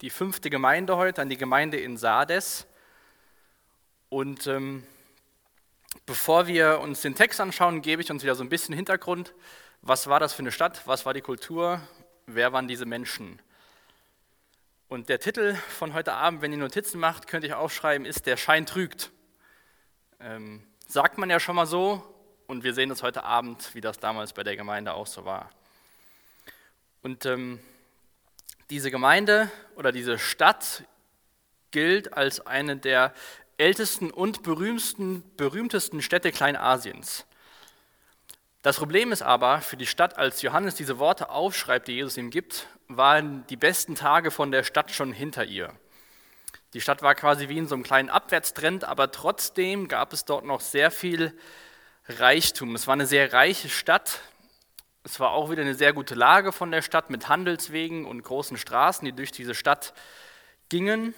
die fünfte Gemeinde heute, an die Gemeinde in Sardes. Und ähm, bevor wir uns den Text anschauen, gebe ich uns wieder so ein bisschen Hintergrund. Was war das für eine Stadt? Was war die Kultur? Wer waren diese Menschen? Und der Titel von heute Abend, wenn ihr Notizen macht, könnt ihr aufschreiben, ist Der Schein trügt. Ähm, sagt man ja schon mal so und wir sehen es heute Abend, wie das damals bei der Gemeinde auch so war. Und ähm, diese Gemeinde oder diese Stadt gilt als eine der ältesten und berühmtesten, berühmtesten Städte Kleinasiens. Das Problem ist aber für die Stadt, als Johannes diese Worte aufschreibt, die Jesus ihm gibt, waren die besten Tage von der Stadt schon hinter ihr. Die Stadt war quasi wie in so einem kleinen Abwärtstrend, aber trotzdem gab es dort noch sehr viel Reichtum. Es war eine sehr reiche Stadt, es war auch wieder eine sehr gute Lage von der Stadt mit Handelswegen und großen Straßen, die durch diese Stadt gingen.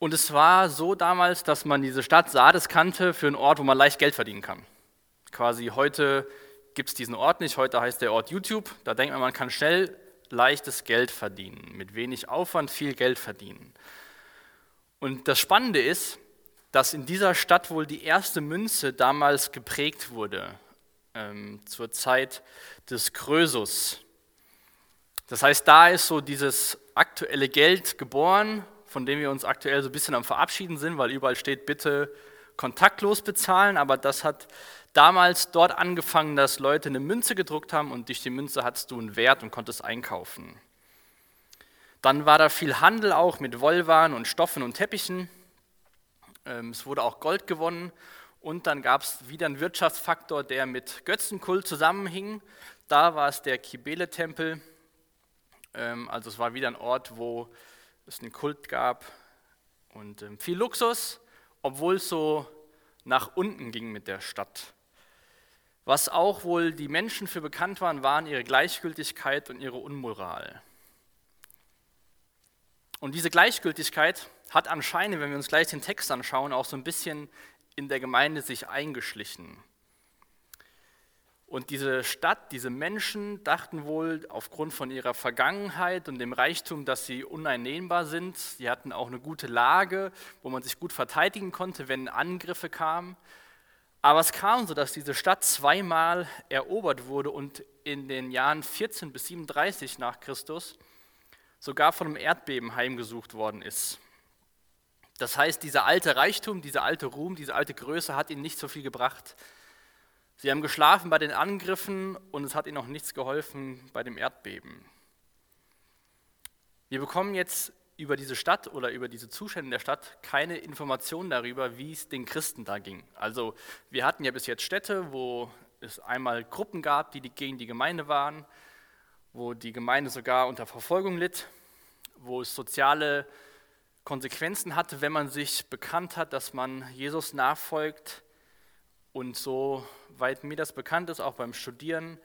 Und es war so damals, dass man diese Stadt Sardes kannte für einen Ort, wo man leicht Geld verdienen kann. Quasi heute gibt es diesen Ort nicht, heute heißt der Ort YouTube. Da denkt man, man kann schnell leichtes Geld verdienen, mit wenig Aufwand viel Geld verdienen. Und das Spannende ist, dass in dieser Stadt wohl die erste Münze damals geprägt wurde ähm, zur Zeit des Krösus. Das heißt, da ist so dieses aktuelle Geld geboren, von dem wir uns aktuell so ein bisschen am Verabschieden sind, weil überall steht, bitte kontaktlos bezahlen. Aber das hat damals dort angefangen, dass Leute eine Münze gedruckt haben und durch die Münze hattest du einen Wert und konntest einkaufen. Dann war da viel Handel auch mit Wollwaren und Stoffen und Teppichen. Ähm, es wurde auch Gold gewonnen und dann gab es wieder einen Wirtschaftsfaktor, der mit Götzenkult zusammenhing. Da war es der Kibele-Tempel. Ähm, also es war wieder ein Ort, wo es einen Kult gab und ähm, viel Luxus, obwohl es so nach unten ging mit der Stadt. Was auch wohl die Menschen für bekannt waren, waren ihre Gleichgültigkeit und ihre Unmoral. Und diese Gleichgültigkeit hat anscheinend, wenn wir uns gleich den Text anschauen, auch so ein bisschen in der Gemeinde sich eingeschlichen. Und diese Stadt, diese Menschen dachten wohl aufgrund von ihrer Vergangenheit und dem Reichtum, dass sie uneinnehmbar sind. Sie hatten auch eine gute Lage, wo man sich gut verteidigen konnte, wenn Angriffe kamen. Aber es kam so, dass diese Stadt zweimal erobert wurde und in den Jahren 14 bis 37 nach Christus sogar von einem Erdbeben heimgesucht worden ist. Das heißt, dieser alte Reichtum, dieser alte Ruhm, diese alte Größe hat ihnen nicht so viel gebracht. Sie haben geschlafen bei den Angriffen und es hat ihnen auch nichts geholfen bei dem Erdbeben. Wir bekommen jetzt über diese Stadt oder über diese Zustände der Stadt keine Informationen darüber, wie es den Christen da ging. Also wir hatten ja bis jetzt Städte, wo es einmal Gruppen gab, die gegen die Gemeinde waren, wo die Gemeinde sogar unter Verfolgung litt, wo es soziale Konsequenzen hatte, wenn man sich bekannt hat, dass man Jesus nachfolgt. Und so weit mir das bekannt ist, auch beim Studieren,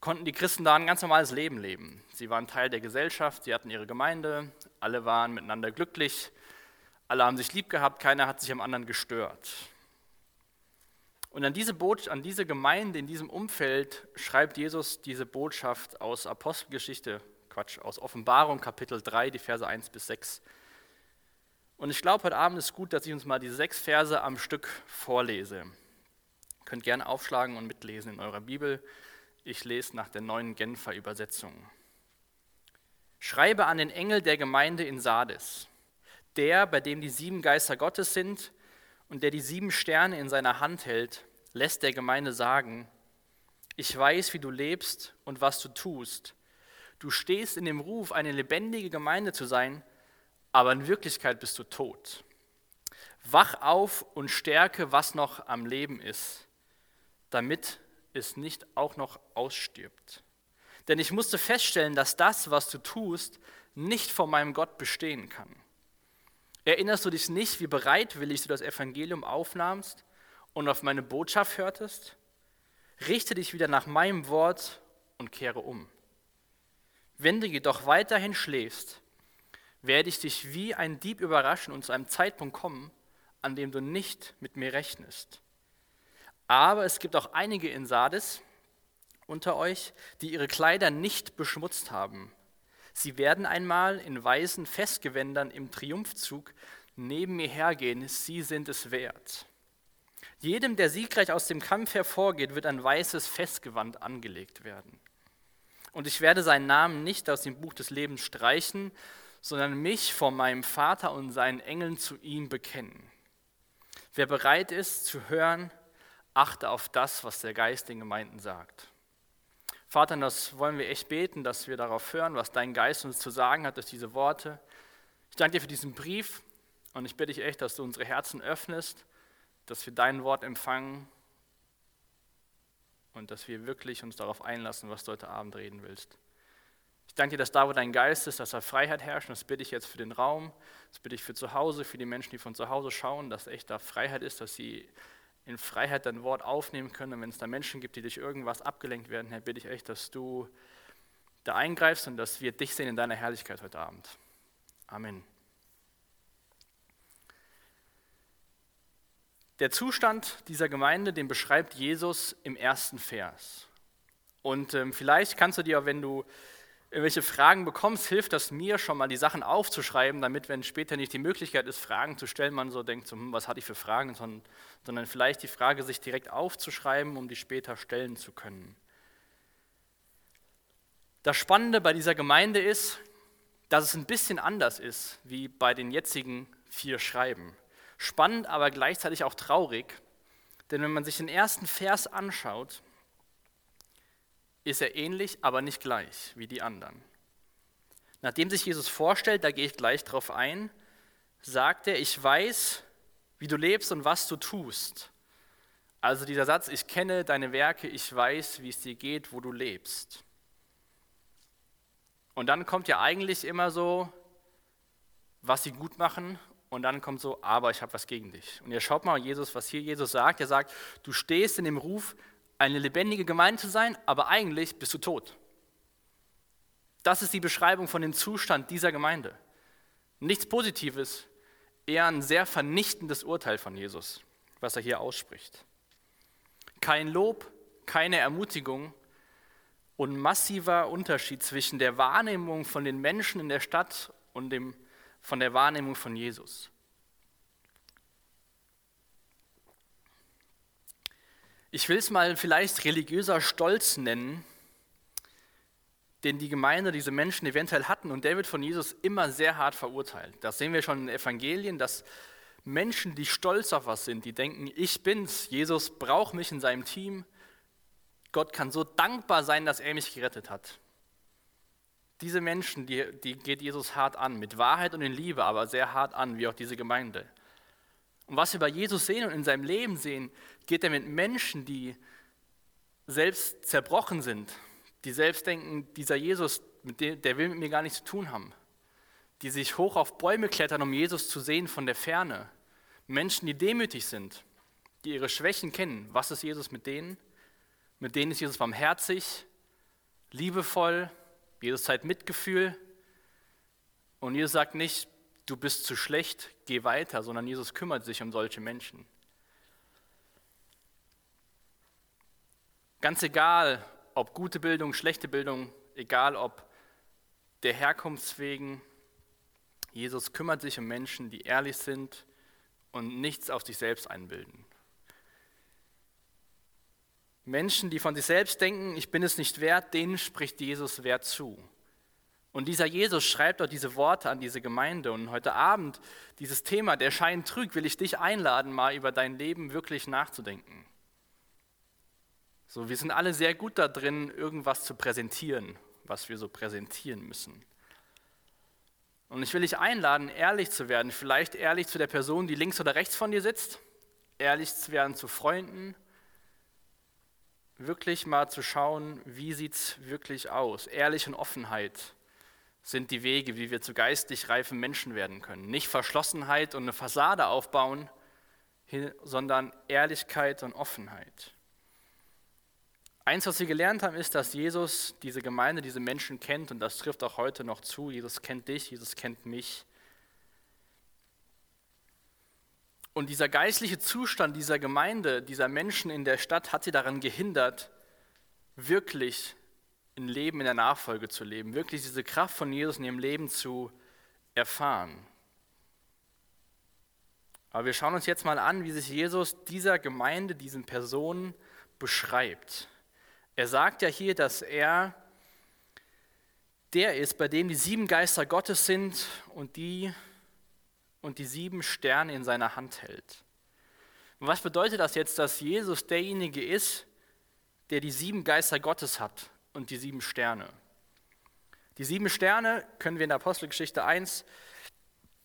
konnten die Christen da ein ganz normales Leben leben. Sie waren Teil der Gesellschaft, sie hatten ihre Gemeinde, alle waren miteinander glücklich, alle haben sich lieb gehabt, keiner hat sich am anderen gestört. Und an diese, Boot, an diese Gemeinde, in diesem Umfeld schreibt Jesus diese Botschaft aus Apostelgeschichte, Quatsch, aus Offenbarung Kapitel 3, die Verse 1 bis 6. Und ich glaube, heute Abend ist gut, dass ich uns mal die sechs Verse am Stück vorlese. Ihr könnt gerne aufschlagen und mitlesen in eurer Bibel. Ich lese nach der neuen Genfer Übersetzung. Schreibe an den Engel der Gemeinde in Sardes, der, bei dem die sieben Geister Gottes sind und der die sieben Sterne in seiner Hand hält, lässt der Gemeinde sagen, ich weiß, wie du lebst und was du tust. Du stehst in dem Ruf, eine lebendige Gemeinde zu sein, aber in Wirklichkeit bist du tot. Wach auf und stärke, was noch am Leben ist, damit es nicht auch noch ausstirbt. Denn ich musste feststellen, dass das, was du tust, nicht vor meinem Gott bestehen kann. Erinnerst du dich nicht, wie bereitwillig du das Evangelium aufnahmst und auf meine Botschaft hörtest? Richte dich wieder nach meinem Wort und kehre um. Wenn du jedoch weiterhin schläfst, werde ich dich wie ein Dieb überraschen und zu einem Zeitpunkt kommen, an dem du nicht mit mir rechnest. Aber es gibt auch einige in Sardes unter euch, die ihre Kleider nicht beschmutzt haben. Sie werden einmal in weißen Festgewändern im Triumphzug neben mir hergehen, sie sind es wert. Jedem, der siegreich aus dem Kampf hervorgeht, wird ein weißes Festgewand angelegt werden. Und ich werde seinen Namen nicht aus dem Buch des Lebens streichen, sondern mich vor meinem Vater und seinen Engeln zu ihm bekennen. Wer bereit ist zu hören, achte auf das, was der Geist den Gemeinden sagt. Vater, das wollen wir echt beten, dass wir darauf hören, was dein Geist uns zu sagen hat durch diese Worte. Ich danke dir für diesen Brief und ich bitte dich echt, dass du unsere Herzen öffnest, dass wir dein Wort empfangen und dass wir wirklich uns darauf einlassen, was du heute Abend reden willst. Danke dir, dass da, wo dein Geist ist, dass da Freiheit herrscht. Und das bitte ich jetzt für den Raum, das bitte ich für zu Hause, für die Menschen, die von zu Hause schauen, dass echt da Freiheit ist, dass sie in Freiheit dein Wort aufnehmen können. Und wenn es da Menschen gibt, die durch irgendwas abgelenkt werden, Herr, bitte ich echt, dass du da eingreifst und dass wir dich sehen in deiner Herrlichkeit heute Abend. Amen. Der Zustand dieser Gemeinde, den beschreibt Jesus im ersten Vers. Und ähm, vielleicht kannst du dir, wenn du irgendwelche Fragen bekommst, hilft das mir schon mal, die Sachen aufzuschreiben, damit, wenn später nicht die Möglichkeit ist, Fragen zu stellen, man so denkt, so, hm, was hatte ich für Fragen, sondern, sondern vielleicht die Frage sich direkt aufzuschreiben, um die später stellen zu können. Das Spannende bei dieser Gemeinde ist, dass es ein bisschen anders ist wie bei den jetzigen vier Schreiben. Spannend, aber gleichzeitig auch traurig, denn wenn man sich den ersten Vers anschaut, ist er ähnlich, aber nicht gleich wie die anderen. Nachdem sich Jesus vorstellt, da gehe ich gleich drauf ein, sagt er, ich weiß, wie du lebst und was du tust. Also dieser Satz, ich kenne deine Werke, ich weiß, wie es dir geht, wo du lebst. Und dann kommt ja eigentlich immer so, was sie gut machen und dann kommt so, aber ich habe was gegen dich. Und ihr schaut mal, Jesus, was hier Jesus sagt. Er sagt, du stehst in dem Ruf, eine lebendige Gemeinde zu sein, aber eigentlich bist du tot. Das ist die Beschreibung von dem Zustand dieser Gemeinde. Nichts Positives, eher ein sehr vernichtendes Urteil von Jesus, was er hier ausspricht. Kein Lob, keine Ermutigung und massiver Unterschied zwischen der Wahrnehmung von den Menschen in der Stadt und dem, von der Wahrnehmung von Jesus. Ich will es mal vielleicht religiöser Stolz nennen, den die Gemeinde, diese Menschen eventuell hatten. Und der wird von Jesus immer sehr hart verurteilt. Das sehen wir schon in den Evangelien, dass Menschen, die stolz auf was sind, die denken, ich bin's, Jesus braucht mich in seinem Team. Gott kann so dankbar sein, dass er mich gerettet hat. Diese Menschen, die, die geht Jesus hart an, mit Wahrheit und in Liebe, aber sehr hart an, wie auch diese Gemeinde. Und was wir bei Jesus sehen und in seinem Leben sehen, geht er mit Menschen, die selbst zerbrochen sind, die selbst denken, dieser Jesus, der will mit mir gar nichts zu tun haben, die sich hoch auf Bäume klettern, um Jesus zu sehen von der Ferne. Menschen, die demütig sind, die ihre Schwächen kennen. Was ist Jesus mit denen? Mit denen ist Jesus barmherzig, liebevoll, Jesus zeigt Mitgefühl. Und Jesus sagt nicht, du bist zu schlecht, geh weiter, sondern Jesus kümmert sich um solche Menschen. Ganz egal, ob gute Bildung, schlechte Bildung, egal ob der Herkunftswegen, Jesus kümmert sich um Menschen, die ehrlich sind und nichts auf sich selbst einbilden. Menschen, die von sich selbst denken, ich bin es nicht wert, denen spricht Jesus Wert zu. Und dieser Jesus schreibt dort diese Worte an diese Gemeinde. Und heute Abend, dieses Thema, der Schein trügt, will ich dich einladen, mal über dein Leben wirklich nachzudenken. So, wir sind alle sehr gut da drin, irgendwas zu präsentieren, was wir so präsentieren müssen. Und ich will dich einladen, ehrlich zu werden, vielleicht ehrlich zu der Person, die links oder rechts von dir sitzt, ehrlich zu werden zu Freunden, wirklich mal zu schauen, wie sieht es wirklich aus, Ehrlich und Offenheit sind die Wege, wie wir zu geistig reifen Menschen werden können. Nicht Verschlossenheit und eine Fassade aufbauen, sondern Ehrlichkeit und Offenheit. Eins, was wir gelernt haben, ist, dass Jesus diese Gemeinde, diese Menschen kennt und das trifft auch heute noch zu. Jesus kennt dich, Jesus kennt mich. Und dieser geistliche Zustand dieser Gemeinde, dieser Menschen in der Stadt hat sie daran gehindert, wirklich ein Leben in der Nachfolge zu leben, wirklich diese Kraft von Jesus in ihrem Leben zu erfahren. Aber wir schauen uns jetzt mal an, wie sich Jesus dieser Gemeinde, diesen Personen beschreibt. Er sagt ja hier, dass er der ist, bei dem die sieben Geister Gottes sind und die, und die sieben Sterne in seiner Hand hält. Und was bedeutet das jetzt, dass Jesus derjenige ist, der die sieben Geister Gottes hat und die sieben Sterne? Die sieben Sterne können wir in der Apostelgeschichte 1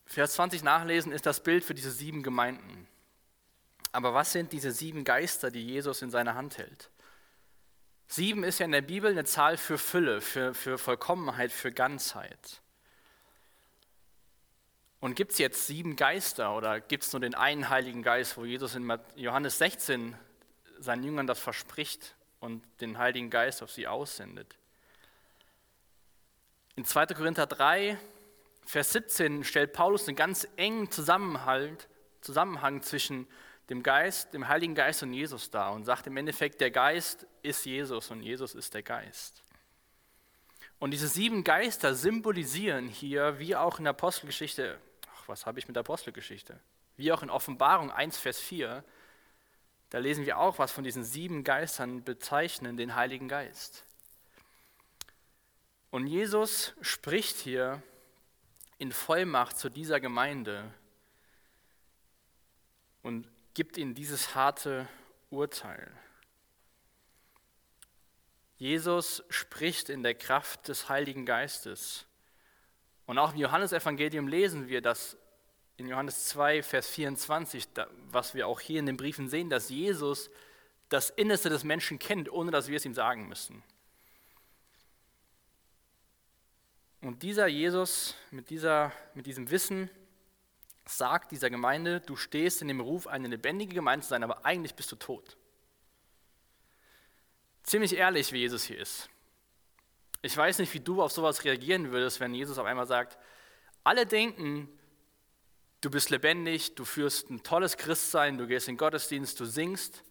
Vers 20 nachlesen, ist das Bild für diese sieben Gemeinden. Aber was sind diese sieben Geister, die Jesus in seiner Hand hält? Sieben ist ja in der Bibel eine Zahl für Fülle, für, für Vollkommenheit, für Ganzheit. Und gibt es jetzt sieben Geister oder gibt es nur den einen Heiligen Geist, wo Jesus in Johannes 16 seinen Jüngern das verspricht und den Heiligen Geist auf sie aussendet? In 2. Korinther 3 Vers 17 stellt Paulus einen ganz engen Zusammenhang, Zusammenhang zwischen dem Geist, dem Heiligen Geist und Jesus dar und sagt im Endeffekt, der Geist ist Jesus und Jesus ist der Geist. Und diese sieben Geister symbolisieren hier, wie auch in der Apostelgeschichte, ach, was habe ich mit der Apostelgeschichte? Wie auch in Offenbarung 1, Vers 4, da lesen wir auch, was von diesen sieben Geistern bezeichnen den Heiligen Geist. Und Jesus spricht hier in Vollmacht zu dieser Gemeinde und gibt ihnen dieses harte Urteil. Jesus spricht in der Kraft des Heiligen Geistes. Und auch im Johannesevangelium lesen wir, dass in Johannes 2, Vers 24, was wir auch hier in den Briefen sehen, dass Jesus das Innerste des Menschen kennt, ohne dass wir es ihm sagen müssen. Und dieser Jesus mit, dieser, mit diesem Wissen sagt dieser Gemeinde, du stehst in dem Ruf, eine lebendige Gemeinde zu sein, aber eigentlich bist du tot. Ziemlich ehrlich, wie Jesus hier ist. Ich weiß nicht, wie du auf sowas reagieren würdest, wenn Jesus auf einmal sagt, alle denken, du bist lebendig, du führst ein tolles Christsein, du gehst in den Gottesdienst, du singst,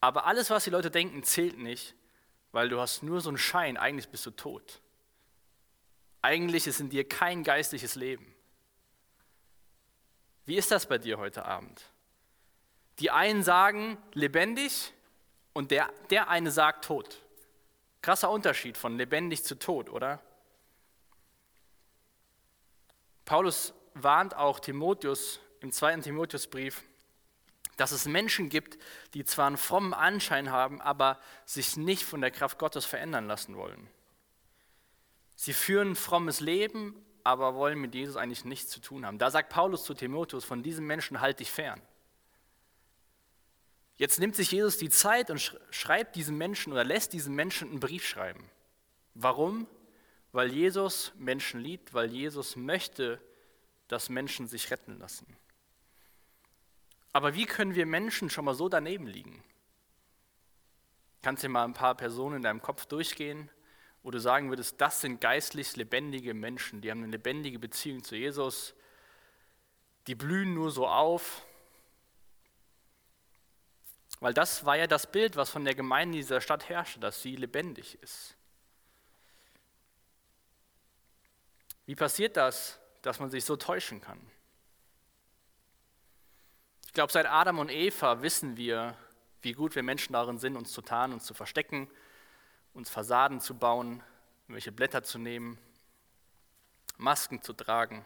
aber alles, was die Leute denken, zählt nicht, weil du hast nur so einen Schein, eigentlich bist du tot. Eigentlich ist in dir kein geistliches Leben. Wie ist das bei dir heute Abend? Die einen sagen lebendig und der, der eine sagt tot. Krasser Unterschied von lebendig zu tot, oder? Paulus warnt auch Timotheus im zweiten Timotheusbrief, dass es Menschen gibt, die zwar einen frommen Anschein haben, aber sich nicht von der Kraft Gottes verändern lassen wollen. Sie führen ein frommes Leben, aber wollen mit Jesus eigentlich nichts zu tun haben. Da sagt Paulus zu Timotheus, von diesem Menschen halte dich fern. Jetzt nimmt sich Jesus die Zeit und schreibt diesem Menschen oder lässt diesem Menschen einen Brief schreiben. Warum? Weil Jesus Menschen liebt, weil Jesus möchte, dass Menschen sich retten lassen. Aber wie können wir Menschen schon mal so daneben liegen? Kannst du mal ein paar Personen in deinem Kopf durchgehen, wo du sagen würdest, das sind geistlich lebendige Menschen, die haben eine lebendige Beziehung zu Jesus, die blühen nur so auf. Weil das war ja das Bild, was von der Gemeinde dieser Stadt herrschte, dass sie lebendig ist. Wie passiert das, dass man sich so täuschen kann? Ich glaube, seit Adam und Eva wissen wir, wie gut wir Menschen darin sind, uns zu tarnen und zu verstecken uns Fassaden zu bauen, welche Blätter zu nehmen, Masken zu tragen.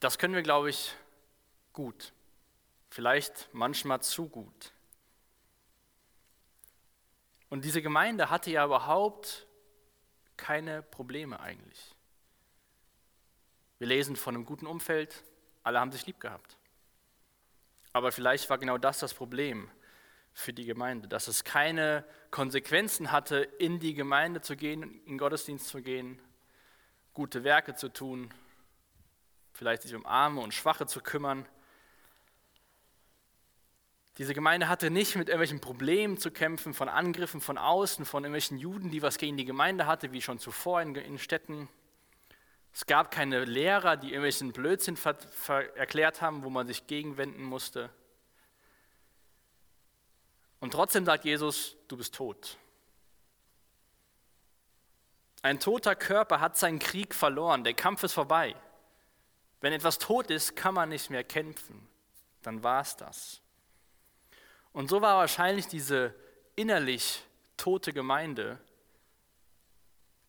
Das können wir, glaube ich, gut. Vielleicht manchmal zu gut. Und diese Gemeinde hatte ja überhaupt keine Probleme eigentlich. Wir lesen von einem guten Umfeld, alle haben sich lieb gehabt. Aber vielleicht war genau das das Problem, für die Gemeinde, dass es keine Konsequenzen hatte, in die Gemeinde zu gehen, in Gottesdienst zu gehen, gute Werke zu tun, vielleicht sich um Arme und Schwache zu kümmern. Diese Gemeinde hatte nicht mit irgendwelchen Problemen zu kämpfen, von Angriffen von außen, von irgendwelchen Juden, die was gegen die Gemeinde hatte, wie schon zuvor in, in Städten. Es gab keine Lehrer, die irgendwelchen Blödsinn erklärt haben, wo man sich gegenwenden musste. Und trotzdem sagt Jesus, du bist tot. Ein toter Körper hat seinen Krieg verloren, der Kampf ist vorbei. Wenn etwas tot ist, kann man nicht mehr kämpfen. Dann war es das. Und so war wahrscheinlich diese innerlich tote Gemeinde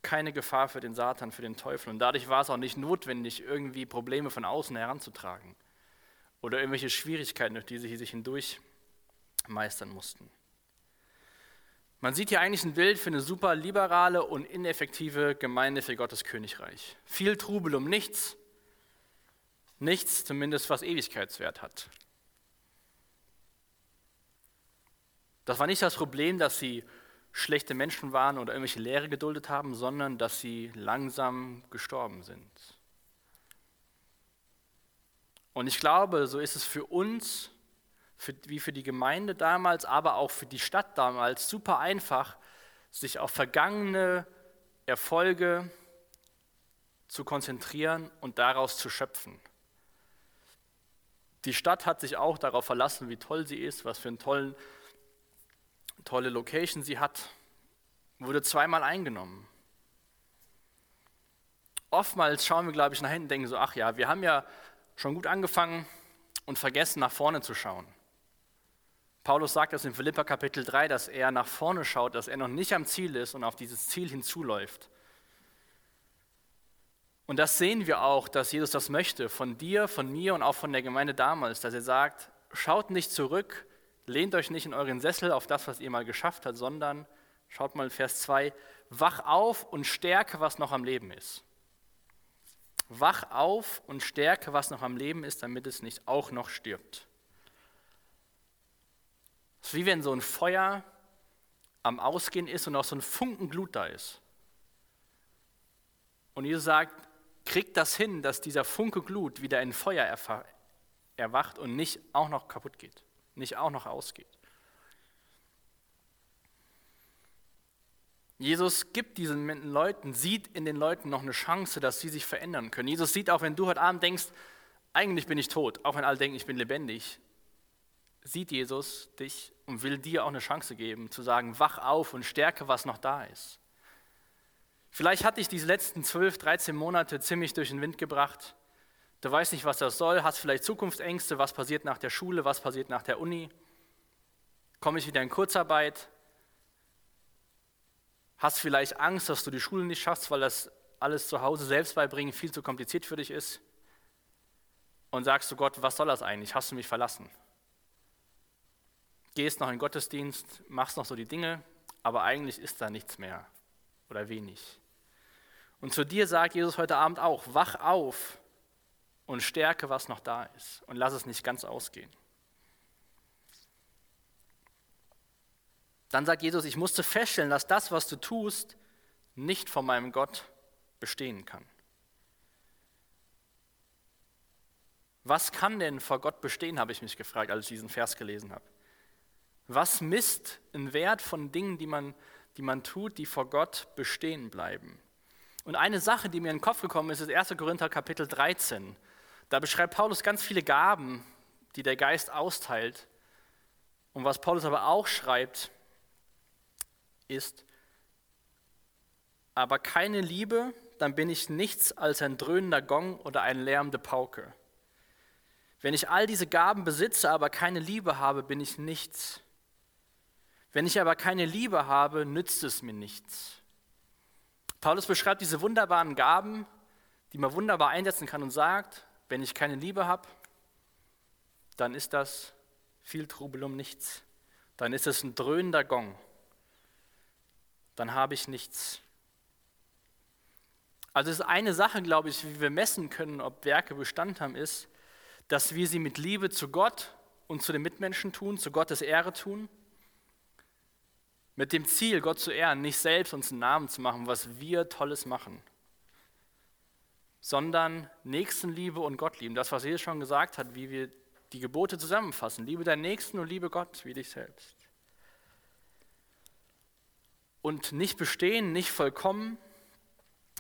keine Gefahr für den Satan, für den Teufel. Und dadurch war es auch nicht notwendig, irgendwie Probleme von außen heranzutragen oder irgendwelche Schwierigkeiten, durch die sie sich hindurch meistern mussten. Man sieht hier eigentlich ein Bild für eine super liberale und ineffektive Gemeinde für Gottes Königreich. Viel Trubel um nichts, nichts zumindest, was Ewigkeitswert hat. Das war nicht das Problem, dass sie schlechte Menschen waren oder irgendwelche Lehre geduldet haben, sondern dass sie langsam gestorben sind. Und ich glaube, so ist es für uns für, wie für die Gemeinde damals, aber auch für die Stadt damals super einfach, sich auf vergangene Erfolge zu konzentrieren und daraus zu schöpfen. Die Stadt hat sich auch darauf verlassen, wie toll sie ist, was für eine tollen, tolle Location sie hat, wurde zweimal eingenommen. Oftmals schauen wir, glaube ich, nach hinten und denken so, ach ja, wir haben ja schon gut angefangen und vergessen, nach vorne zu schauen. Paulus sagt das in Philippa Kapitel 3, dass er nach vorne schaut, dass er noch nicht am Ziel ist und auf dieses Ziel hinzuläuft. Und das sehen wir auch, dass Jesus das möchte, von dir, von mir und auch von der Gemeinde damals, dass er sagt, schaut nicht zurück, lehnt euch nicht in euren Sessel auf das, was ihr mal geschafft habt, sondern, schaut mal Vers 2, wach auf und stärke, was noch am Leben ist. Wach auf und stärke, was noch am Leben ist, damit es nicht auch noch stirbt. Es ist wie wenn so ein Feuer am Ausgehen ist und auch so ein Funken Glut da ist. Und Jesus sagt, kriegt das hin, dass dieser Funke Glut wieder in Feuer erwacht und nicht auch noch kaputt geht, nicht auch noch ausgeht. Jesus gibt diesen Leuten, sieht in den Leuten noch eine Chance, dass sie sich verändern können. Jesus sieht auch, wenn du heute Abend denkst, eigentlich bin ich tot, auch wenn alle denken, ich bin lebendig, sieht Jesus dich und will dir auch eine Chance geben, zu sagen, wach auf und stärke, was noch da ist. Vielleicht hat dich diese letzten 12, 13 Monate ziemlich durch den Wind gebracht. Du weißt nicht, was das soll, hast vielleicht Zukunftsängste, was passiert nach der Schule, was passiert nach der Uni. Komme ich wieder in Kurzarbeit? Hast vielleicht Angst, dass du die Schule nicht schaffst, weil das alles zu Hause selbst beibringen viel zu kompliziert für dich ist? Und sagst du Gott, was soll das eigentlich? Hast du mich verlassen? Gehst noch in Gottesdienst, machst noch so die Dinge, aber eigentlich ist da nichts mehr oder wenig. Und zu dir sagt Jesus heute Abend auch, wach auf und stärke, was noch da ist und lass es nicht ganz ausgehen. Dann sagt Jesus, ich musste feststellen, dass das, was du tust, nicht von meinem Gott bestehen kann. Was kann denn vor Gott bestehen, habe ich mich gefragt, als ich diesen Vers gelesen habe. Was misst ein Wert von Dingen, die man, die man tut, die vor Gott bestehen bleiben? Und eine Sache, die mir in den Kopf gekommen ist, ist 1. Korinther Kapitel 13. Da beschreibt Paulus ganz viele Gaben, die der Geist austeilt. Und was Paulus aber auch schreibt, ist, aber keine Liebe, dann bin ich nichts als ein dröhnender Gong oder eine lärmende Pauke. Wenn ich all diese Gaben besitze, aber keine Liebe habe, bin ich nichts. Wenn ich aber keine Liebe habe, nützt es mir nichts. Paulus beschreibt diese wunderbaren Gaben, die man wunderbar einsetzen kann und sagt, wenn ich keine Liebe habe, dann ist das viel Trubel um nichts. Dann ist es ein dröhnender Gong dann habe ich nichts. Also es ist eine Sache, glaube ich, wie wir messen können, ob Werke Bestand haben, ist, dass wir sie mit Liebe zu Gott und zu den Mitmenschen tun, zu Gottes Ehre tun, mit dem Ziel, Gott zu ehren, nicht selbst uns einen Namen zu machen, was wir Tolles machen, sondern Nächstenliebe und Gott lieben. Das, was Jesus schon gesagt hat, wie wir die Gebote zusammenfassen. Liebe deinen Nächsten und liebe Gott wie dich selbst und nicht bestehen, nicht vollkommen.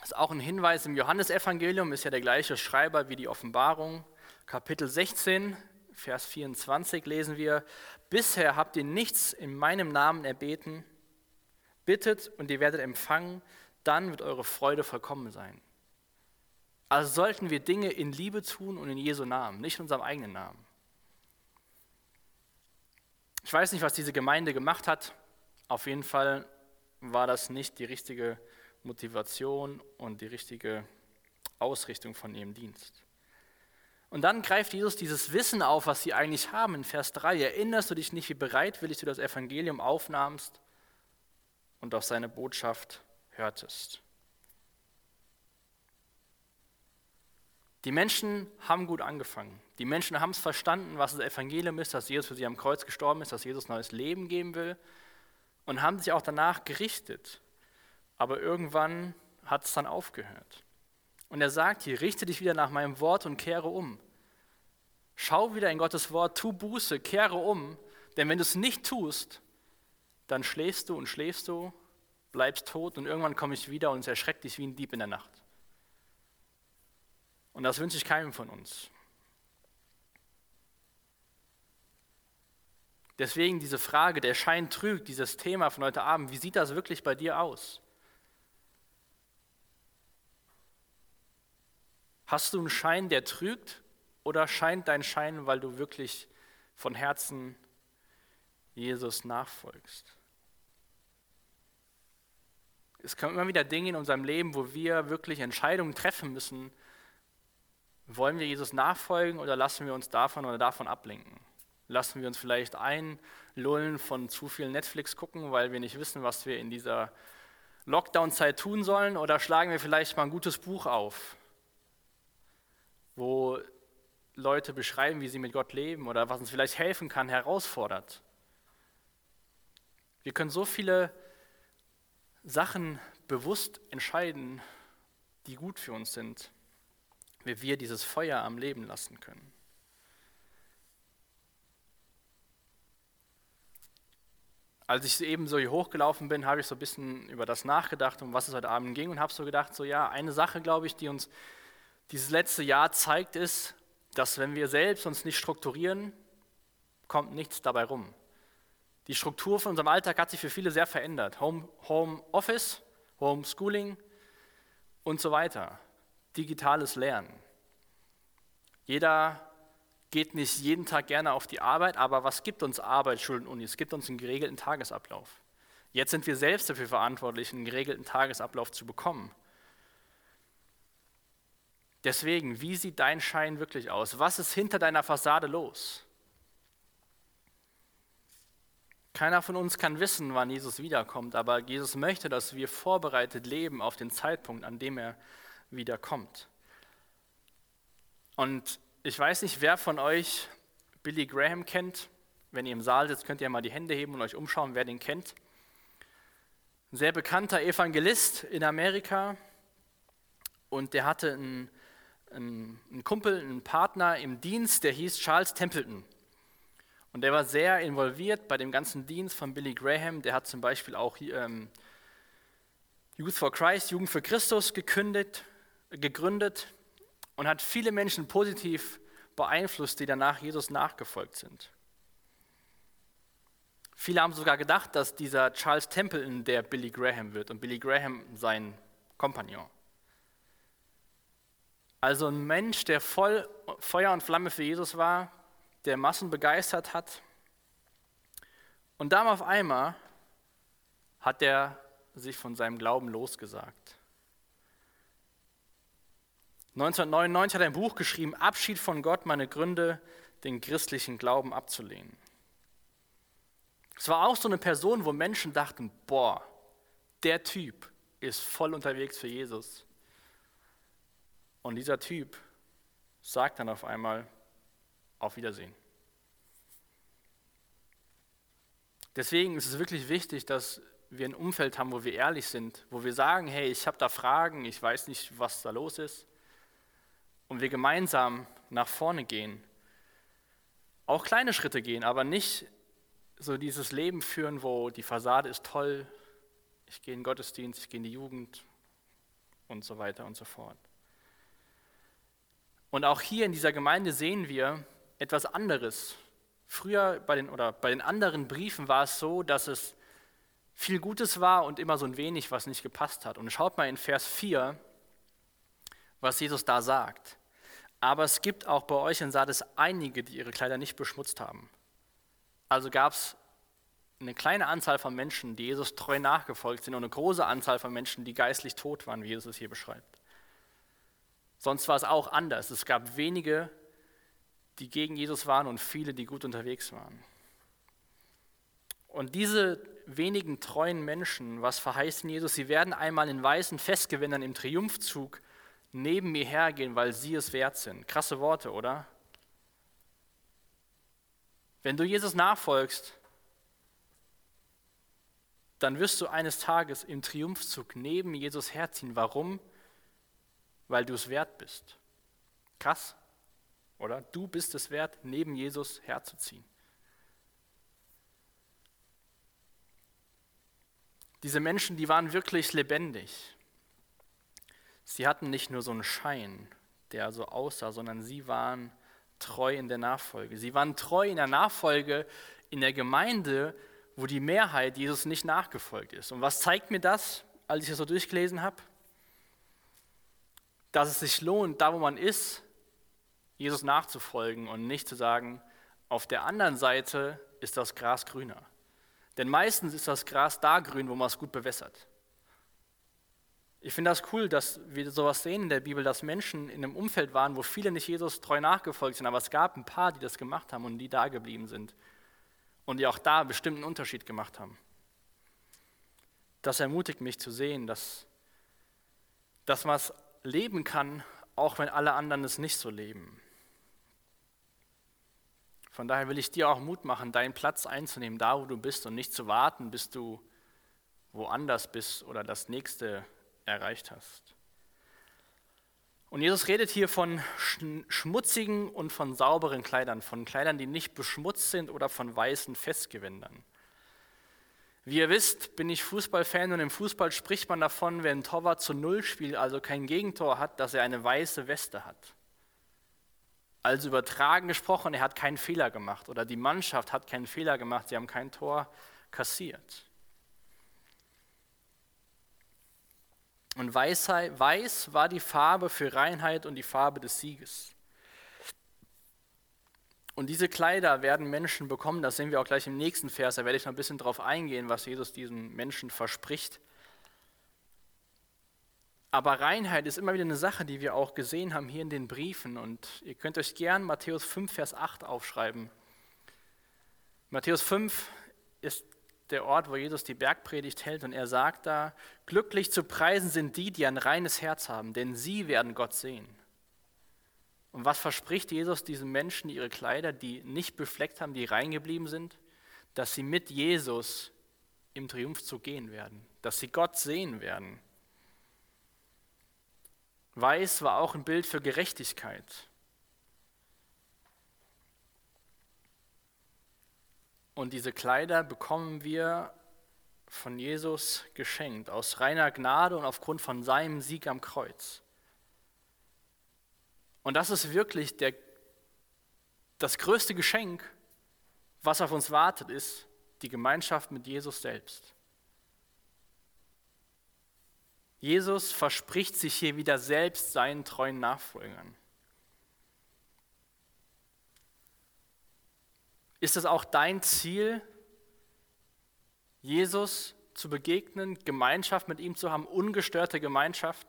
Ist auch ein Hinweis im Johannesevangelium, ist ja der gleiche Schreiber wie die Offenbarung. Kapitel 16, Vers 24 lesen wir, Bisher habt ihr nichts in meinem Namen erbeten, bittet und ihr werdet empfangen, dann wird eure Freude vollkommen sein. Also sollten wir Dinge in Liebe tun und in Jesu Namen, nicht in unserem eigenen Namen. Ich weiß nicht, was diese Gemeinde gemacht hat. Auf jeden Fall war das nicht die richtige Motivation und die richtige Ausrichtung von ihrem Dienst. Und dann greift Jesus dieses Wissen auf, was sie eigentlich haben in Vers 3. Erinnerst du dich nicht, wie bereitwillig du das Evangelium aufnahmst und auf seine Botschaft hörtest? Die Menschen haben gut angefangen. Die Menschen haben es verstanden, was das Evangelium ist, dass Jesus für sie am Kreuz gestorben ist, dass Jesus neues Leben geben will und haben sich auch danach gerichtet. Aber irgendwann hat es dann aufgehört. Und er sagt hier, richte dich wieder nach meinem Wort und kehre um. Schau wieder in Gottes Wort, tu Buße, kehre um, denn wenn du es nicht tust, dann schläfst du und schläfst du, bleibst tot und irgendwann komme ich wieder und es erschreckt dich wie ein Dieb in der Nacht. Und das wünsche ich keinem von uns. Deswegen diese Frage, der Schein trügt, dieses Thema von heute Abend, wie sieht das wirklich bei dir aus? Hast du einen Schein, der trügt oder scheint dein Schein, weil du wirklich von Herzen Jesus nachfolgst? Es kommen immer wieder Dinge in unserem Leben, wo wir wirklich Entscheidungen treffen müssen. Wollen wir Jesus nachfolgen oder lassen wir uns davon oder davon ablenken? Lassen wir uns vielleicht einlullen von zu viel Netflix gucken, weil wir nicht wissen, was wir in dieser Lockdown-Zeit tun sollen? Oder schlagen wir vielleicht mal ein gutes Buch auf, wo Leute beschreiben, wie sie mit Gott leben oder was uns vielleicht helfen kann, herausfordert? Wir können so viele Sachen bewusst entscheiden, die gut für uns sind, wie wir dieses Feuer am Leben lassen können. als ich eben so hier hochgelaufen bin, habe ich so ein bisschen über das nachgedacht, um was es heute Abend ging und habe so gedacht, so ja, eine Sache, glaube ich, die uns dieses letzte Jahr zeigt, ist, dass wenn wir selbst uns nicht strukturieren, kommt nichts dabei rum. Die Struktur von unserem Alltag hat sich für viele sehr verändert. Home, Home Office, Homeschooling und so weiter. Digitales Lernen. Jeder geht nicht jeden Tag gerne auf die Arbeit, aber was gibt uns Arbeit, Schule und Uni? Es gibt uns einen geregelten Tagesablauf. Jetzt sind wir selbst dafür verantwortlich, einen geregelten Tagesablauf zu bekommen. Deswegen, wie sieht dein Schein wirklich aus? Was ist hinter deiner Fassade los? Keiner von uns kann wissen, wann Jesus wiederkommt, aber Jesus möchte, dass wir vorbereitet leben auf den Zeitpunkt, an dem er wiederkommt. Und ich weiß nicht, wer von euch Billy Graham kennt. Wenn ihr im Saal sitzt, könnt ihr mal die Hände heben und euch umschauen, wer den kennt. Ein sehr bekannter Evangelist in Amerika. Und der hatte einen, einen, einen Kumpel, einen Partner im Dienst, der hieß Charles Templeton. Und der war sehr involviert bei dem ganzen Dienst von Billy Graham. Der hat zum Beispiel auch ähm, Youth for Christ, Jugend für Christus gekündigt, gegründet und hat viele Menschen positiv beeinflusst, die danach Jesus nachgefolgt sind. Viele haben sogar gedacht, dass dieser Charles Templeton der Billy Graham wird und Billy Graham sein Kompagnon. Also ein Mensch, der voll Feuer und Flamme für Jesus war, der Massen begeistert hat. Und dann auf einmal hat er sich von seinem Glauben losgesagt. 1999 hat er ein Buch geschrieben, Abschied von Gott, meine Gründe, den christlichen Glauben abzulehnen. Es war auch so eine Person, wo Menschen dachten, boah, der Typ ist voll unterwegs für Jesus. Und dieser Typ sagt dann auf einmal, auf Wiedersehen. Deswegen ist es wirklich wichtig, dass wir ein Umfeld haben, wo wir ehrlich sind, wo wir sagen, hey, ich habe da Fragen, ich weiß nicht, was da los ist und wir gemeinsam nach vorne gehen. Auch kleine Schritte gehen, aber nicht so dieses Leben führen, wo die Fassade ist toll, ich gehe in den Gottesdienst, ich gehe in die Jugend und so weiter und so fort. Und auch hier in dieser Gemeinde sehen wir etwas anderes. Früher bei den, oder bei den anderen Briefen war es so, dass es viel Gutes war und immer so ein wenig, was nicht gepasst hat. Und schaut mal in Vers 4, was Jesus da sagt. Aber es gibt auch bei euch in Sardes einige, die ihre Kleider nicht beschmutzt haben. Also gab es eine kleine Anzahl von Menschen, die Jesus treu nachgefolgt sind und eine große Anzahl von Menschen, die geistlich tot waren, wie Jesus es hier beschreibt. Sonst war es auch anders. Es gab wenige, die gegen Jesus waren und viele, die gut unterwegs waren. Und diese wenigen treuen Menschen, was verheißt Jesus, sie werden einmal in weißen Festgewändern im Triumphzug neben mir hergehen, weil sie es wert sind. Krasse Worte, oder? Wenn du Jesus nachfolgst, dann wirst du eines Tages im Triumphzug neben Jesus herziehen. Warum? Weil du es wert bist. Krass, oder? Du bist es wert, neben Jesus herzuziehen. Diese Menschen, die waren wirklich lebendig. Sie hatten nicht nur so einen Schein, der so aussah, sondern sie waren treu in der Nachfolge. Sie waren treu in der Nachfolge in der Gemeinde, wo die Mehrheit Jesus nicht nachgefolgt ist. Und was zeigt mir das, als ich das so durchgelesen habe? Dass es sich lohnt, da wo man ist, Jesus nachzufolgen und nicht zu sagen, auf der anderen Seite ist das Gras grüner. Denn meistens ist das Gras da grün, wo man es gut bewässert. Ich finde das cool, dass wir sowas sehen in der Bibel, dass Menschen in einem Umfeld waren, wo viele nicht Jesus treu nachgefolgt sind, aber es gab ein paar, die das gemacht haben und die da geblieben sind und die auch da bestimmten Unterschied gemacht haben. Das ermutigt mich zu sehen, dass, dass man es leben kann, auch wenn alle anderen es nicht so leben. Von daher will ich dir auch Mut machen, deinen Platz einzunehmen, da wo du bist und nicht zu warten, bis du woanders bist oder das nächste erreicht hast. Und Jesus redet hier von schmutzigen und von sauberen Kleidern, von Kleidern, die nicht beschmutzt sind oder von weißen Festgewändern. Wie ihr wisst, bin ich Fußballfan und im Fußball spricht man davon, wenn ein Torwart zu Null spielt, also kein Gegentor hat, dass er eine weiße Weste hat. Also übertragen gesprochen, er hat keinen Fehler gemacht oder die Mannschaft hat keinen Fehler gemacht, sie haben kein Tor kassiert. Und Weisheit, weiß war die Farbe für Reinheit und die Farbe des Sieges. Und diese Kleider werden Menschen bekommen, das sehen wir auch gleich im nächsten Vers, da werde ich noch ein bisschen drauf eingehen, was Jesus diesen Menschen verspricht. Aber Reinheit ist immer wieder eine Sache, die wir auch gesehen haben hier in den Briefen. Und ihr könnt euch gern Matthäus 5, Vers 8 aufschreiben. Matthäus 5 ist der Ort, wo Jesus die Bergpredigt hält und er sagt da, glücklich zu preisen sind die, die ein reines Herz haben, denn sie werden Gott sehen. Und was verspricht Jesus diesen Menschen, ihre Kleider, die nicht befleckt haben, die rein geblieben sind? Dass sie mit Jesus im Triumphzug gehen werden, dass sie Gott sehen werden. Weiß war auch ein Bild für Gerechtigkeit. Und diese Kleider bekommen wir von Jesus geschenkt, aus reiner Gnade und aufgrund von seinem Sieg am Kreuz. Und das ist wirklich der, das größte Geschenk, was auf uns wartet, ist die Gemeinschaft mit Jesus selbst. Jesus verspricht sich hier wieder selbst seinen treuen Nachfolgern. Ist es auch dein Ziel, Jesus zu begegnen, Gemeinschaft mit ihm zu haben, ungestörte Gemeinschaft?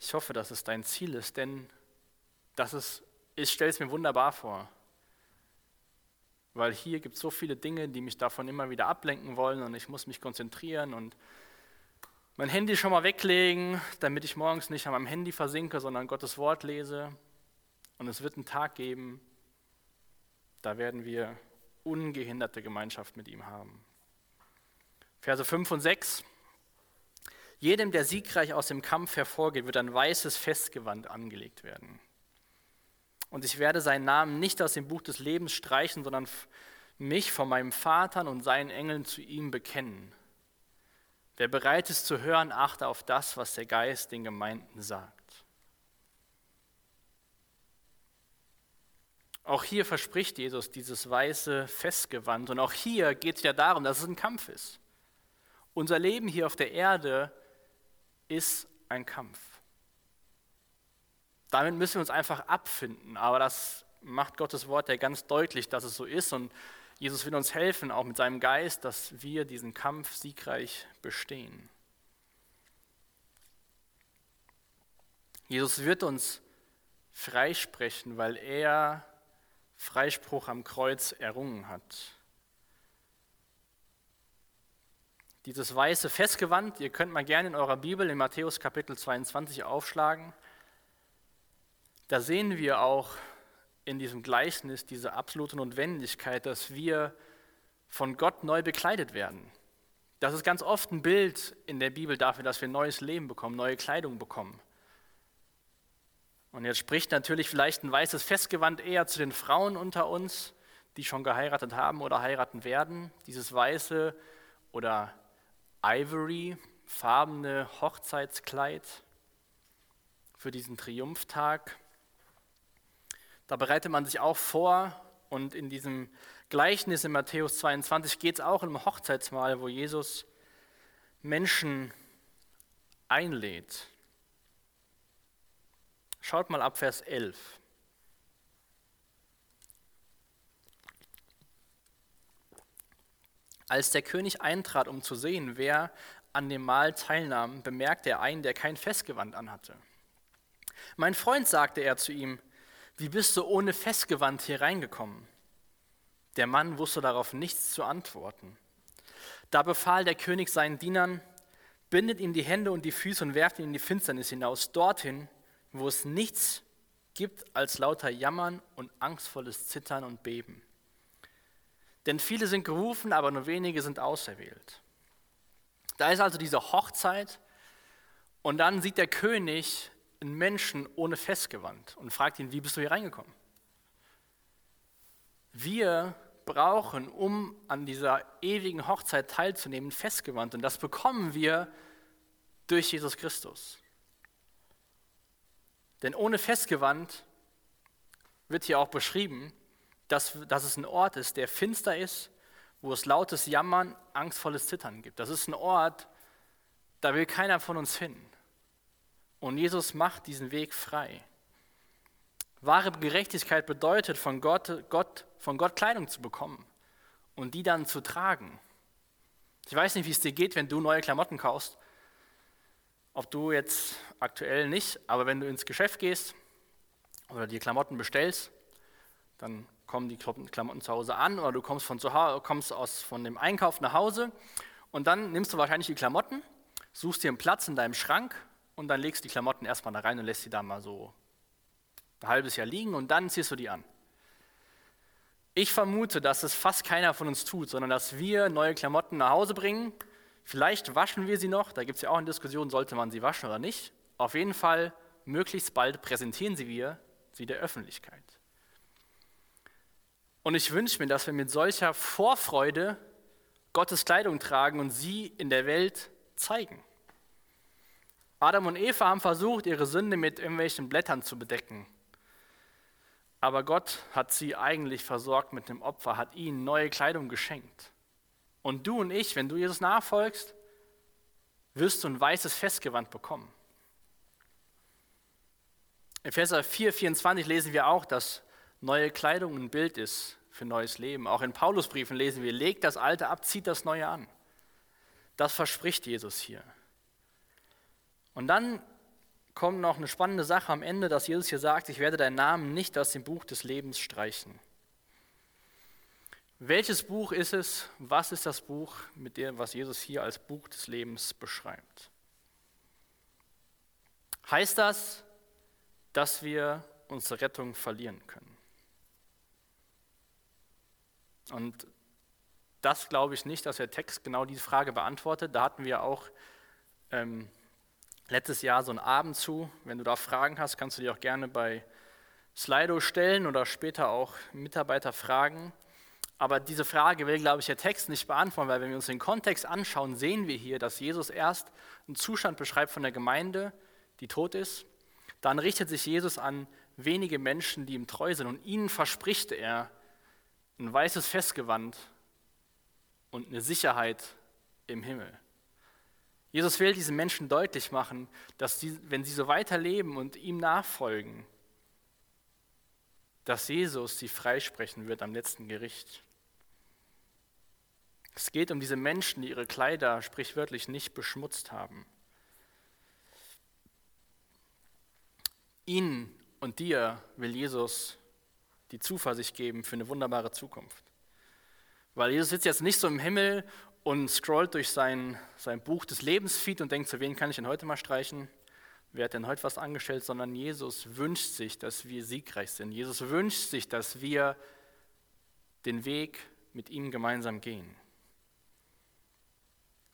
Ich hoffe, dass es dein Ziel ist, denn das ist, ich stelle es mir wunderbar vor weil hier gibt es so viele Dinge, die mich davon immer wieder ablenken wollen und ich muss mich konzentrieren und mein Handy schon mal weglegen, damit ich morgens nicht an meinem Handy versinke, sondern Gottes Wort lese. Und es wird einen Tag geben, da werden wir ungehinderte Gemeinschaft mit ihm haben. Verse 5 und 6. Jedem, der siegreich aus dem Kampf hervorgeht, wird ein weißes Festgewand angelegt werden. Und ich werde seinen Namen nicht aus dem Buch des Lebens streichen, sondern mich von meinem Vater und seinen Engeln zu ihm bekennen. Wer bereit ist zu hören, achte auf das, was der Geist den Gemeinden sagt. Auch hier verspricht Jesus dieses weiße Festgewand. Und auch hier geht es ja darum, dass es ein Kampf ist. Unser Leben hier auf der Erde ist ein Kampf. Damit müssen wir uns einfach abfinden. Aber das macht Gottes Wort ja ganz deutlich, dass es so ist. Und Jesus will uns helfen, auch mit seinem Geist, dass wir diesen Kampf siegreich bestehen. Jesus wird uns freisprechen, weil er Freispruch am Kreuz errungen hat. Dieses weiße Festgewand, ihr könnt mal gerne in eurer Bibel in Matthäus Kapitel 22 aufschlagen. Da sehen wir auch in diesem Gleichnis diese absolute Notwendigkeit, dass wir von Gott neu bekleidet werden. Das ist ganz oft ein Bild in der Bibel dafür, dass wir neues Leben bekommen, neue Kleidung bekommen. Und jetzt spricht natürlich vielleicht ein weißes Festgewand eher zu den Frauen unter uns, die schon geheiratet haben oder heiraten werden. Dieses weiße oder Ivory, farbene Hochzeitskleid für diesen Triumphtag. Da bereitet man sich auch vor und in diesem Gleichnis in Matthäus 22 geht es auch um Hochzeitsmahl, wo Jesus Menschen einlädt. Schaut mal ab Vers 11. Als der König eintrat, um zu sehen, wer an dem Mahl teilnahm, bemerkte er einen, der kein Festgewand anhatte. Mein Freund, sagte er zu ihm, wie bist du ohne Festgewand hier reingekommen? Der Mann wusste darauf nichts zu antworten. Da befahl der König seinen Dienern, bindet ihm die Hände und die Füße und werft ihn in die Finsternis hinaus, dorthin, wo es nichts gibt als lauter Jammern und angstvolles Zittern und Beben. Denn viele sind gerufen, aber nur wenige sind auserwählt. Da ist also diese Hochzeit und dann sieht der König einen Menschen ohne Festgewand und fragt ihn, wie bist du hier reingekommen? Wir brauchen, um an dieser ewigen Hochzeit teilzunehmen, Festgewand und das bekommen wir durch Jesus Christus. Denn ohne Festgewand wird hier auch beschrieben, dass, dass es ein Ort ist, der finster ist, wo es lautes Jammern, angstvolles Zittern gibt. Das ist ein Ort, da will keiner von uns hin. Und Jesus macht diesen Weg frei. Wahre Gerechtigkeit bedeutet, von Gott, Gott, von Gott Kleidung zu bekommen und die dann zu tragen. Ich weiß nicht, wie es dir geht, wenn du neue Klamotten kaufst ob du jetzt aktuell nicht, aber wenn du ins Geschäft gehst oder dir Klamotten bestellst, dann kommen die Klamotten zu Hause an oder du kommst von, zu Hause, kommst aus, von dem Einkauf nach Hause und dann nimmst du wahrscheinlich die Klamotten, suchst dir einen Platz in deinem Schrank und dann legst die Klamotten erstmal da rein und lässt sie da mal so ein halbes Jahr liegen und dann ziehst du die an. Ich vermute, dass es fast keiner von uns tut, sondern dass wir neue Klamotten nach Hause bringen, Vielleicht waschen wir sie noch, da gibt es ja auch eine Diskussion, sollte man sie waschen oder nicht. Auf jeden Fall, möglichst bald präsentieren sie wir sie der Öffentlichkeit. Und ich wünsche mir, dass wir mit solcher Vorfreude Gottes Kleidung tragen und sie in der Welt zeigen. Adam und Eva haben versucht, ihre Sünde mit irgendwelchen Blättern zu bedecken. Aber Gott hat sie eigentlich versorgt mit dem Opfer, hat ihnen neue Kleidung geschenkt. Und du und ich, wenn du Jesus nachfolgst, wirst du ein weißes Festgewand bekommen. Epheser 4, 24 lesen wir auch, dass neue Kleidung ein Bild ist für neues Leben. Auch in Paulusbriefen lesen wir, legt das Alte ab, zieht das Neue an. Das verspricht Jesus hier. Und dann kommt noch eine spannende Sache am Ende, dass Jesus hier sagt, ich werde deinen Namen nicht aus dem Buch des Lebens streichen. Welches Buch ist es? Was ist das Buch, mit dem, was Jesus hier als Buch des Lebens beschreibt? Heißt das, dass wir unsere Rettung verlieren können? Und das glaube ich nicht, dass der Text genau diese Frage beantwortet. Da hatten wir auch ähm, letztes Jahr so einen Abend zu. Wenn du da Fragen hast, kannst du die auch gerne bei Slido stellen oder später auch Mitarbeiter fragen. Aber diese Frage will, glaube ich, der Text nicht beantworten, weil wenn wir uns den Kontext anschauen, sehen wir hier, dass Jesus erst einen Zustand beschreibt von der Gemeinde, die tot ist. Dann richtet sich Jesus an wenige Menschen, die ihm treu sind. Und ihnen verspricht er ein weißes Festgewand und eine Sicherheit im Himmel. Jesus will diesen Menschen deutlich machen, dass sie, wenn sie so weiterleben und ihm nachfolgen, dass Jesus sie freisprechen wird am letzten Gericht. Es geht um diese Menschen, die ihre Kleider sprichwörtlich nicht beschmutzt haben. Ihnen und dir will Jesus die Zuversicht geben für eine wunderbare Zukunft. Weil Jesus sitzt jetzt nicht so im Himmel und scrollt durch sein, sein Buch des Lebensfeed und denkt, zu wen kann ich denn heute mal streichen? wer hat denn heute was angestellt, sondern Jesus wünscht sich, dass wir siegreich sind. Jesus wünscht sich, dass wir den Weg mit ihm gemeinsam gehen.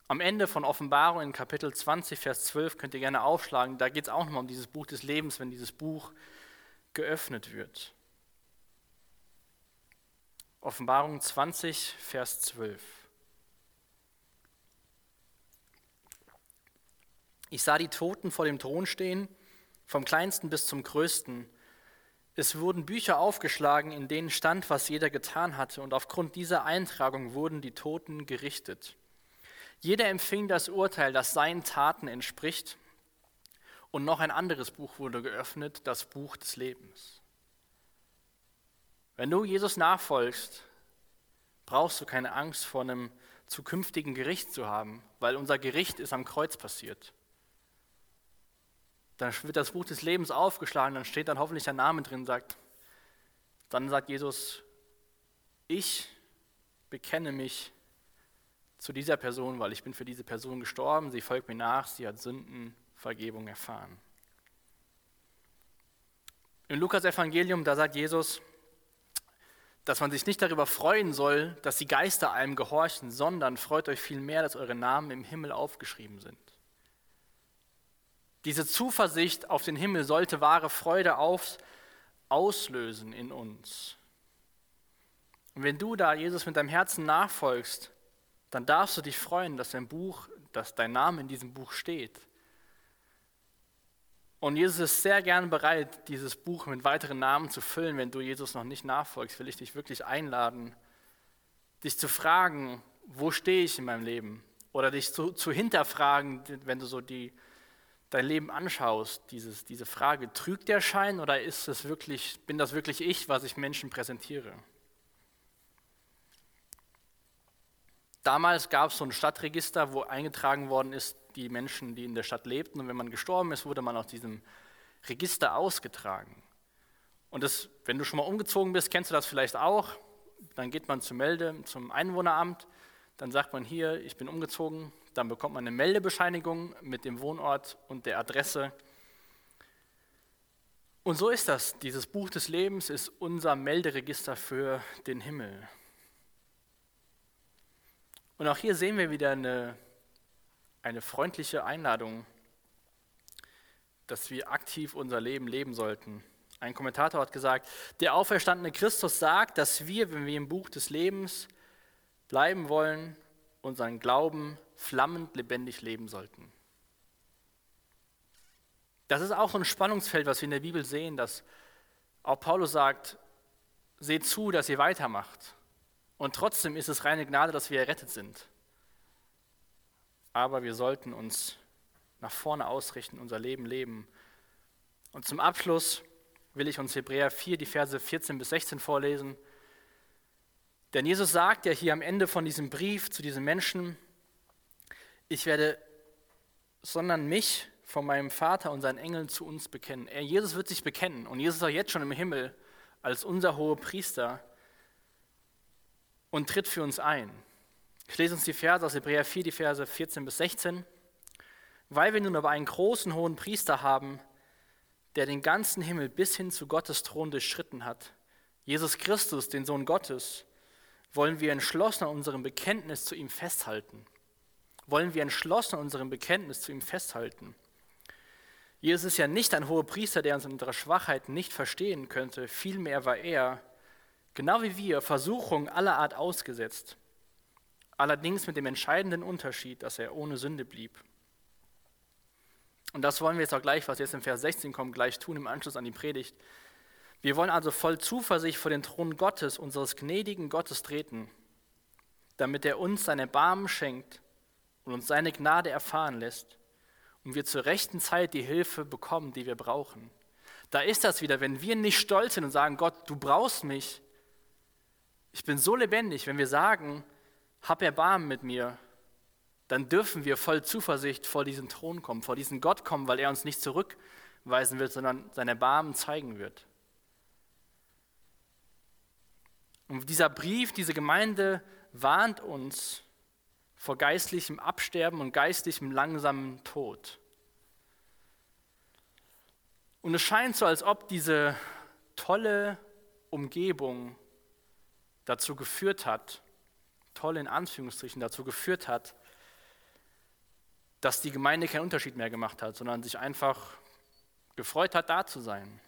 Am Ende von Offenbarung in Kapitel 20, Vers 12 könnt ihr gerne aufschlagen. Da geht es auch nochmal um dieses Buch des Lebens, wenn dieses Buch geöffnet wird. Offenbarung 20, Vers 12. Ich sah die Toten vor dem Thron stehen, vom kleinsten bis zum größten. Es wurden Bücher aufgeschlagen, in denen stand, was jeder getan hatte, und aufgrund dieser Eintragung wurden die Toten gerichtet. Jeder empfing das Urteil, das seinen Taten entspricht, und noch ein anderes Buch wurde geöffnet, das Buch des Lebens. Wenn du Jesus nachfolgst, brauchst du keine Angst vor einem zukünftigen Gericht zu haben, weil unser Gericht ist am Kreuz passiert. Dann wird das Buch des Lebens aufgeschlagen, dann steht dann hoffentlich der Name drin, sagt, dann sagt Jesus, ich bekenne mich zu dieser Person, weil ich bin für diese Person gestorben, sie folgt mir nach, sie hat Sündenvergebung erfahren. Im Lukas-Evangelium, da sagt Jesus, dass man sich nicht darüber freuen soll, dass die Geister einem gehorchen, sondern freut euch vielmehr, dass eure Namen im Himmel aufgeschrieben sind. Diese Zuversicht auf den Himmel sollte wahre Freude auf, auslösen in uns. Und wenn du da Jesus mit deinem Herzen nachfolgst, dann darfst du dich freuen, dass dein Buch, dass dein Name in diesem Buch steht. Und Jesus ist sehr gern bereit, dieses Buch mit weiteren Namen zu füllen. Wenn du Jesus noch nicht nachfolgst, will ich dich wirklich einladen, dich zu fragen, wo stehe ich in meinem Leben? Oder dich zu, zu hinterfragen, wenn du so die, dein Leben anschaust, dieses, diese Frage, trügt der Schein oder ist es wirklich, bin das wirklich ich, was ich Menschen präsentiere? Damals gab es so ein Stadtregister, wo eingetragen worden ist, die Menschen, die in der Stadt lebten. Und wenn man gestorben ist, wurde man aus diesem Register ausgetragen. Und das, wenn du schon mal umgezogen bist, kennst du das vielleicht auch. Dann geht man zum Melde, zum Einwohneramt, dann sagt man hier, ich bin umgezogen, dann bekommt man eine Meldebescheinigung mit dem Wohnort und der Adresse. Und so ist das. Dieses Buch des Lebens ist unser Melderegister für den Himmel. Und auch hier sehen wir wieder eine, eine freundliche Einladung, dass wir aktiv unser Leben leben sollten. Ein Kommentator hat gesagt, der auferstandene Christus sagt, dass wir, wenn wir im Buch des Lebens bleiben wollen, unseren Glauben flammend lebendig leben sollten. Das ist auch so ein Spannungsfeld, was wir in der Bibel sehen, dass auch Paulus sagt, seht zu, dass ihr weitermacht. Und trotzdem ist es reine Gnade, dass wir errettet sind. Aber wir sollten uns nach vorne ausrichten, unser Leben leben. Und zum Abschluss will ich uns Hebräer 4, die Verse 14 bis 16 vorlesen. Denn Jesus sagt ja hier am Ende von diesem Brief zu diesen Menschen, ich werde, sondern mich von meinem Vater und seinen Engeln zu uns bekennen. Er, Jesus wird sich bekennen und Jesus ist auch jetzt schon im Himmel als unser hoher Priester und tritt für uns ein. Ich lese uns die Verse aus Hebräer 4, die Verse 14 bis 16. Weil wir nun aber einen großen hohen Priester haben, der den ganzen Himmel bis hin zu Gottes Thron durchschritten hat, Jesus Christus, den Sohn Gottes, wollen wir entschlossen an unserem Bekenntnis zu ihm festhalten wollen wir entschlossen an unserem Bekenntnis zu ihm festhalten. Jesus ist ja nicht ein hoher Priester, der uns in unserer Schwachheit nicht verstehen könnte. Vielmehr war er, genau wie wir, Versuchungen aller Art ausgesetzt. Allerdings mit dem entscheidenden Unterschied, dass er ohne Sünde blieb. Und das wollen wir jetzt auch gleich, was jetzt im Vers 16 kommt, gleich tun im Anschluss an die Predigt. Wir wollen also voll Zuversicht vor den Thron Gottes, unseres gnädigen Gottes, treten, damit er uns seine Barmen schenkt und uns seine Gnade erfahren lässt und wir zur rechten Zeit die Hilfe bekommen, die wir brauchen. Da ist das wieder, wenn wir nicht stolz sind und sagen, Gott, du brauchst mich. Ich bin so lebendig, wenn wir sagen, hab Erbarmen mit mir, dann dürfen wir voll Zuversicht vor diesen Thron kommen, vor diesen Gott kommen, weil er uns nicht zurückweisen wird, sondern seine Erbarmen zeigen wird. Und dieser Brief, diese Gemeinde warnt uns vor geistlichem Absterben und geistlichem langsamen Tod. Und es scheint so, als ob diese tolle Umgebung dazu geführt hat, toll in Anführungsstrichen dazu geführt hat, dass die Gemeinde keinen Unterschied mehr gemacht hat, sondern sich einfach gefreut hat, da zu sein.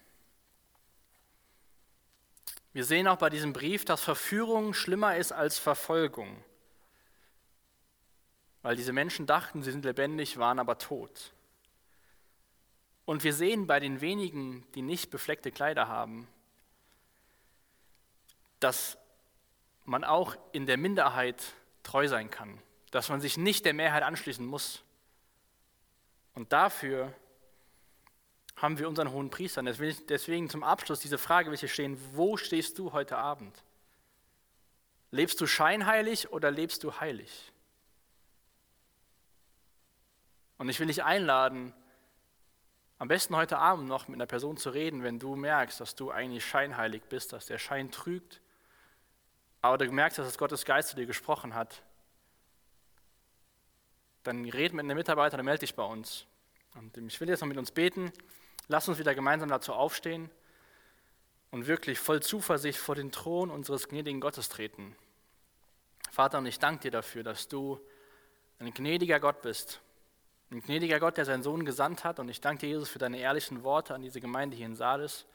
Wir sehen auch bei diesem Brief, dass Verführung schlimmer ist als Verfolgung, weil diese Menschen dachten, sie sind lebendig, waren aber tot. Und wir sehen bei den wenigen, die nicht befleckte Kleider haben, dass man auch in der Minderheit treu sein kann, dass man sich nicht der Mehrheit anschließen muss. Und dafür haben wir unseren hohen Priester. Deswegen zum Abschluss diese Frage, welche stehen, wo stehst du heute Abend? Lebst du scheinheilig oder lebst du heilig? Und ich will dich einladen, am besten heute Abend noch mit einer Person zu reden, wenn du merkst, dass du eigentlich scheinheilig bist, dass der Schein trügt, aber du merkst, dass Gottes Geist zu dir gesprochen hat. Dann red mit einem Mitarbeiter, dann melde dich bei uns. Und ich will jetzt noch mit uns beten. Lass uns wieder gemeinsam dazu aufstehen und wirklich voll Zuversicht vor den Thron unseres gnädigen Gottes treten. Vater, und ich danke dir dafür, dass du ein gnädiger Gott bist. Ein gnädiger Gott, der seinen Sohn gesandt hat. Und ich danke dir, Jesus, für deine ehrlichen Worte an diese Gemeinde hier in Sardes.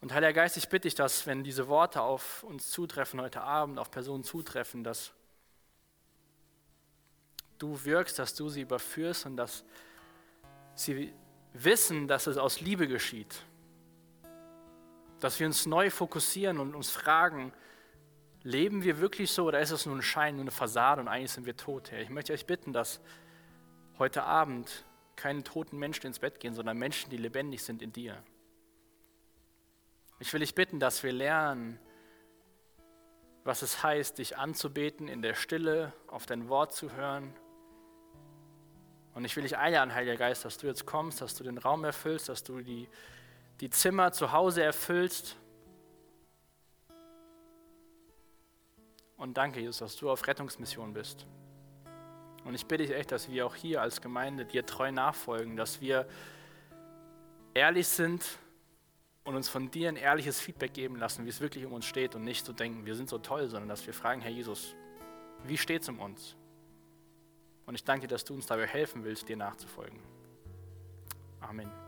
Und Heiliger Geist, ich bitte dich, dass, wenn diese Worte auf uns zutreffen heute Abend, auf Personen zutreffen, dass du wirkst, dass du sie überführst und dass sie wissen, dass es aus Liebe geschieht. Dass wir uns neu fokussieren und uns fragen, leben wir wirklich so oder ist es nur ein Schein, nur eine Fassade und eigentlich sind wir tot, Herr? Ich möchte euch bitten, dass heute Abend keine toten Menschen ins Bett gehen, sondern Menschen, die lebendig sind in dir. Ich will dich bitten, dass wir lernen, was es heißt, dich anzubeten, in der Stille auf dein Wort zu hören und ich will dich einladen, Heiliger Geist, dass du jetzt kommst, dass du den Raum erfüllst, dass du die, die Zimmer zu Hause erfüllst. Und danke, Jesus, dass du auf Rettungsmission bist. Und ich bitte dich echt, dass wir auch hier als Gemeinde dir treu nachfolgen, dass wir ehrlich sind und uns von dir ein ehrliches Feedback geben lassen, wie es wirklich um uns steht und nicht so denken, wir sind so toll, sondern dass wir fragen, Herr Jesus, wie steht es um uns? Und ich danke dir, dass du uns dabei helfen willst, dir nachzufolgen. Amen.